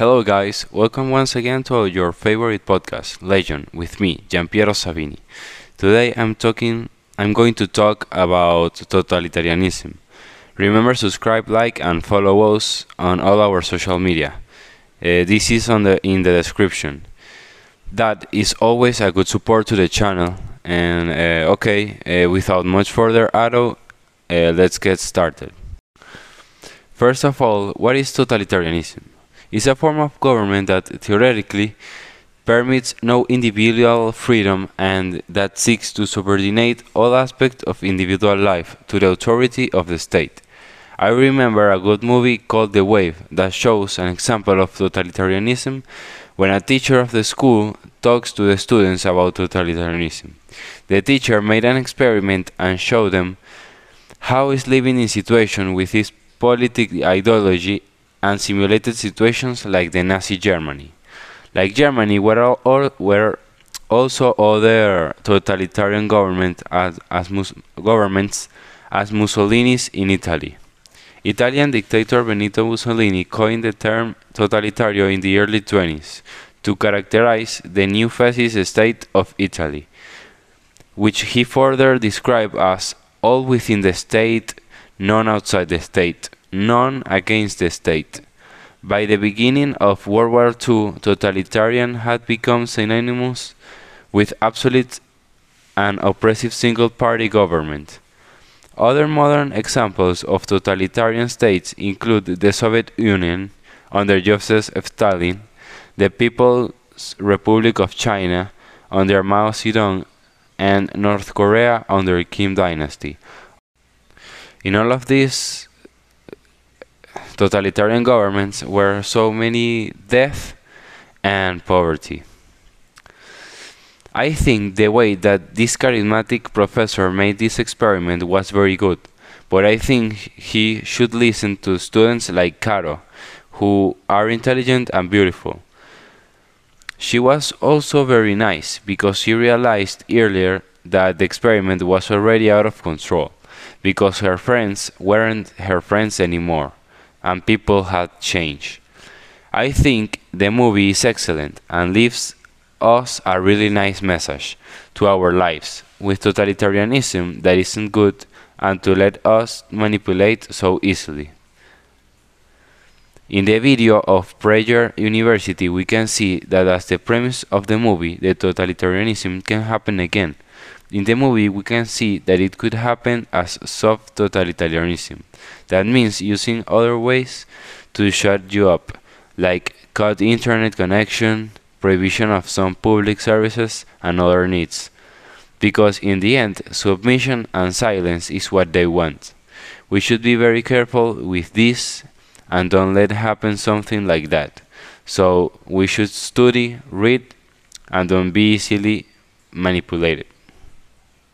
Hello, guys. Welcome once again to your favorite podcast, Legend, with me, Giampiero Savini. Today, I'm talking. I'm going to talk about totalitarianism. Remember, subscribe, like, and follow us on all our social media. Uh, this is on the in the description. That is always a good support to the channel. And uh, okay, uh, without much further ado, uh, let's get started. First of all, what is totalitarianism? It's a form of government that theoretically permits no individual freedom and that seeks to subordinate all aspects of individual life to the authority of the state. I remember a good movie called The Wave that shows an example of totalitarianism when a teacher of the school talks to the students about totalitarianism. The teacher made an experiment and showed them how is living in situation with his political ideology and simulated situations like the Nazi Germany. Like Germany, were, all, all, also other totalitarian government as, as governments as Mussolini's in Italy. Italian dictator Benito Mussolini coined the term totalitario in the early 20s to characterize the new fascist state of Italy, which he further described as all within the state, none outside the state, none against the state. By the beginning of World War II, totalitarian had become synonymous with absolute and oppressive single party government. Other modern examples of totalitarian states include the Soviet Union under Joseph Stalin, the People's Republic of China under Mao Zedong, and North Korea under Kim Dynasty. In all of these totalitarian governments were so many death and poverty. I think the way that this charismatic professor made this experiment was very good, but I think he should listen to students like Caro, who are intelligent and beautiful. She was also very nice because she realized earlier that the experiment was already out of control because her friends weren't her friends anymore and people had changed. I think the movie is excellent and leaves us a really nice message to our lives with totalitarianism that isn't good and to let us manipulate so easily. In the video of Prager University, we can see that as the premise of the movie, the totalitarianism can happen again. In the movie, we can see that it could happen as soft totalitarianism. That means using other ways to shut you up, like cut internet connection, prohibition of some public services, and other needs. Because in the end, submission and silence is what they want. We should be very careful with this and don't let happen something like that. So we should study, read, and don't be easily manipulated.